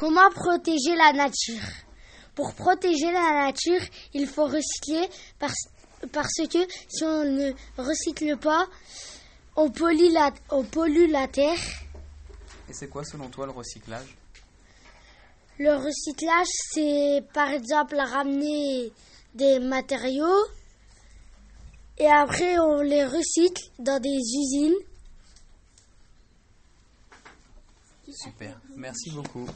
Comment protéger la nature? Pour protéger la nature, il faut recycler parce, parce que si on ne recycle pas, on pollue la, on pollue la terre. Et c'est quoi selon toi le recyclage? Le recyclage, c'est par exemple ramener des matériaux et après on les recycle dans des usines. Super, merci beaucoup.